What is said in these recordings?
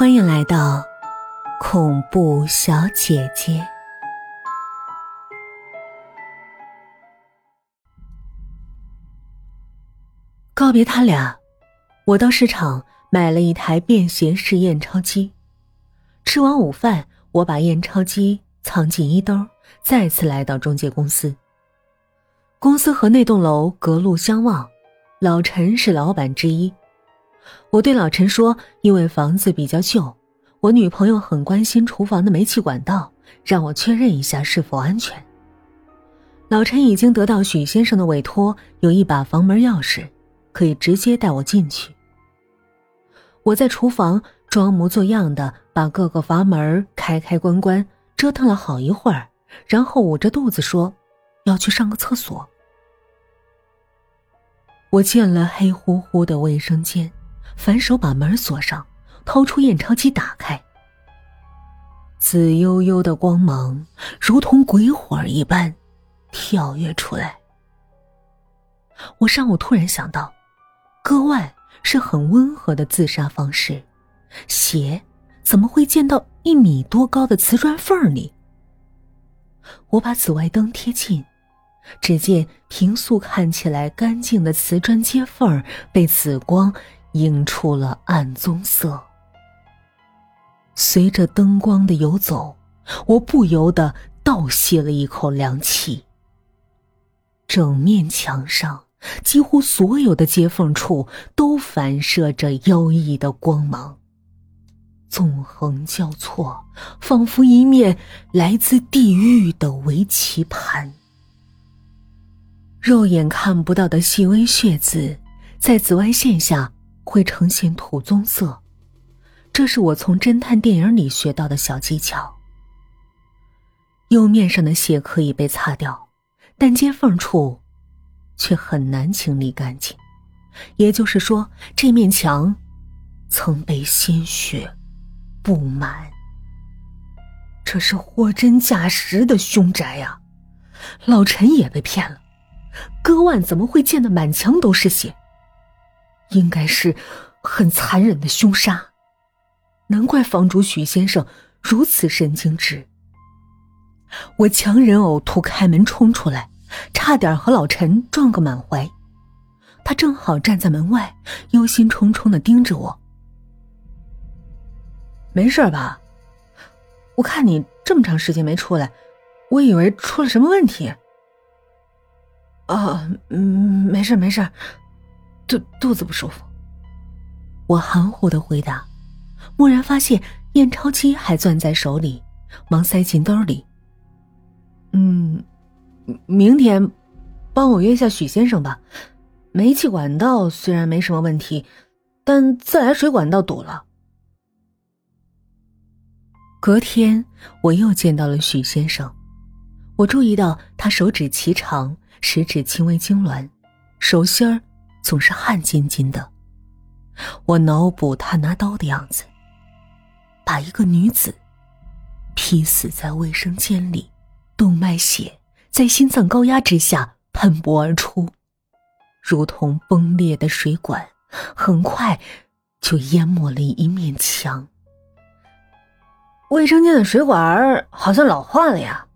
欢迎来到恐怖小姐姐。告别他俩，我到市场买了一台便携式验钞机。吃完午饭，我把验钞机藏进衣兜，再次来到中介公司。公司和那栋楼隔路相望，老陈是老板之一。我对老陈说：“因为房子比较旧，我女朋友很关心厨房的煤气管道，让我确认一下是否安全。”老陈已经得到许先生的委托，有一把房门钥匙，可以直接带我进去。我在厨房装模作样的把各个阀门开开关关，折腾了好一会儿，然后捂着肚子说：“要去上个厕所。”我进了黑乎乎的卫生间。反手把门锁上，掏出验钞机打开。紫幽幽的光芒如同鬼火一般跳跃出来。我上午突然想到，割腕是很温和的自杀方式，血怎么会溅到一米多高的瓷砖缝里？我把紫外灯贴近，只见平素看起来干净的瓷砖接缝被紫光。映出了暗棕色。随着灯光的游走，我不由得倒吸了一口凉气。整面墙上，几乎所有的接缝处都反射着妖异的光芒，纵横交错，仿佛一面来自地狱的围棋盘。肉眼看不到的细微血渍，在紫外线下。会呈现土棕色，这是我从侦探电影里学到的小技巧。釉面上的血可以被擦掉，但接缝处却很难清理干净。也就是说，这面墙曾被鲜血布满。这是货真价实的凶宅呀！老陈也被骗了，割腕怎么会溅得满墙都是血？应该是很残忍的凶杀，难怪房主许先生如此神经质。我强忍呕吐，开门冲出来，差点和老陈撞个满怀。他正好站在门外，忧心忡忡的盯着我。没事吧？我看你这么长时间没出来，我以为出了什么问题。啊，嗯，没事没事。肚肚子不舒服，我含糊的回答，蓦然发现验钞机还攥在手里，忙塞进兜里。嗯，明天帮我约下许先生吧。煤气管道虽然没什么问题，但自来水管道堵了。隔天我又见到了许先生，我注意到他手指颀长，食指轻微痉挛，手心儿。总是汗津津的。我脑补他拿刀的样子，把一个女子劈死在卫生间里，动脉血在心脏高压之下喷薄而出，如同崩裂的水管，很快就淹没了一面墙。卫生间的水管好像老化了呀，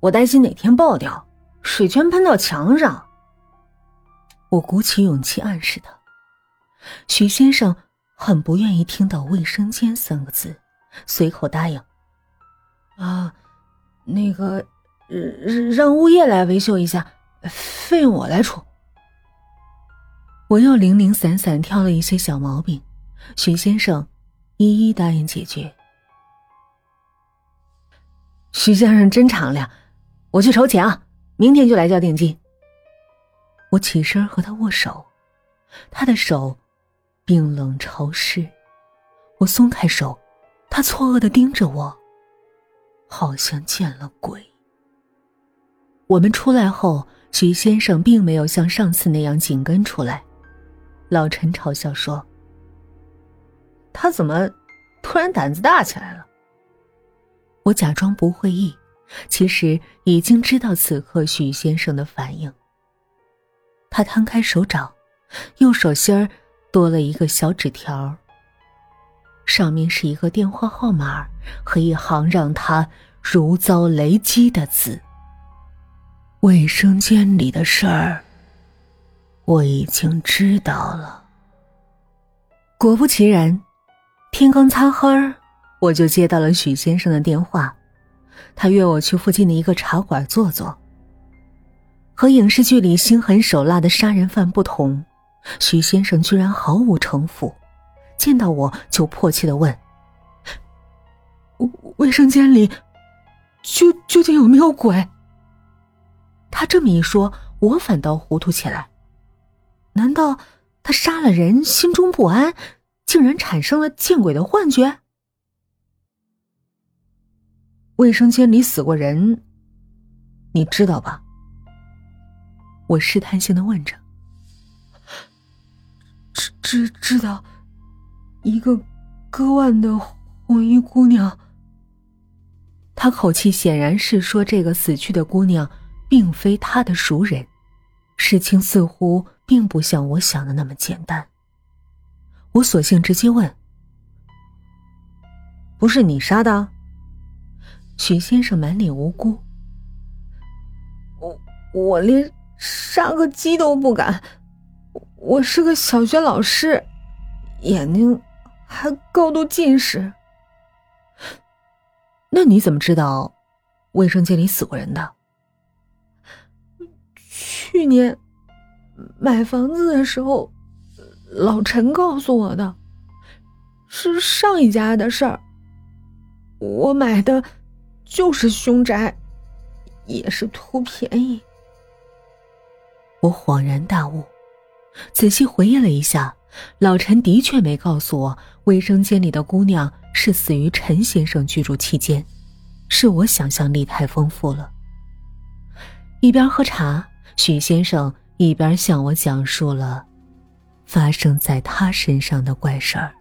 我担心哪天爆掉，水全喷到墙上。我鼓起勇气暗示他，许先生很不愿意听到“卫生间”三个字，随口答应：“啊，那个，让物业来维修一下，费用我来出。”我又零零散散挑了一些小毛病，许先生一一答应解决。徐先生真敞亮，我去筹钱啊，明天就来交定金。我起身和他握手，他的手冰冷潮湿。我松开手，他错愕的盯着我，好像见了鬼。我们出来后，徐先生并没有像上次那样紧跟出来。老陈嘲笑说：“他怎么突然胆子大起来了？”我假装不会意，其实已经知道此刻许先生的反应。他摊开手掌，右手心儿多了一个小纸条。上面是一个电话号码和一行让他如遭雷击的字：“卫生间里的事儿，我已经知道了。”果不其然，天刚擦黑儿，我就接到了许先生的电话，他约我去附近的一个茶馆坐坐。和影视剧里心狠手辣的杀人犯不同，徐先生居然毫无城府，见到我就迫切的问：“卫生间里究究竟有没有鬼？”他这么一说，我反倒糊涂起来。难道他杀了人，心中不安，竟然产生了见鬼的幻觉？卫生间里死过人，你知道吧？我试探性的问着：“知知知道，一个割腕的红衣姑娘。”他口气显然是说这个死去的姑娘并非他的熟人，事情似乎并不像我想的那么简单。我索性直接问：“不是你杀的？”许先生满脸无辜：“我我连。”杀个鸡都不敢，我是个小学老师，眼睛还高度近视。那你怎么知道卫生间里死过人的？去年买房子的时候，老陈告诉我的，是上一家的事儿。我买的就是凶宅，也是图便宜。我恍然大悟，仔细回忆了一下，老陈的确没告诉我卫生间里的姑娘是死于陈先生居住期间，是我想象力太丰富了。一边喝茶，许先生一边向我讲述了发生在他身上的怪事儿。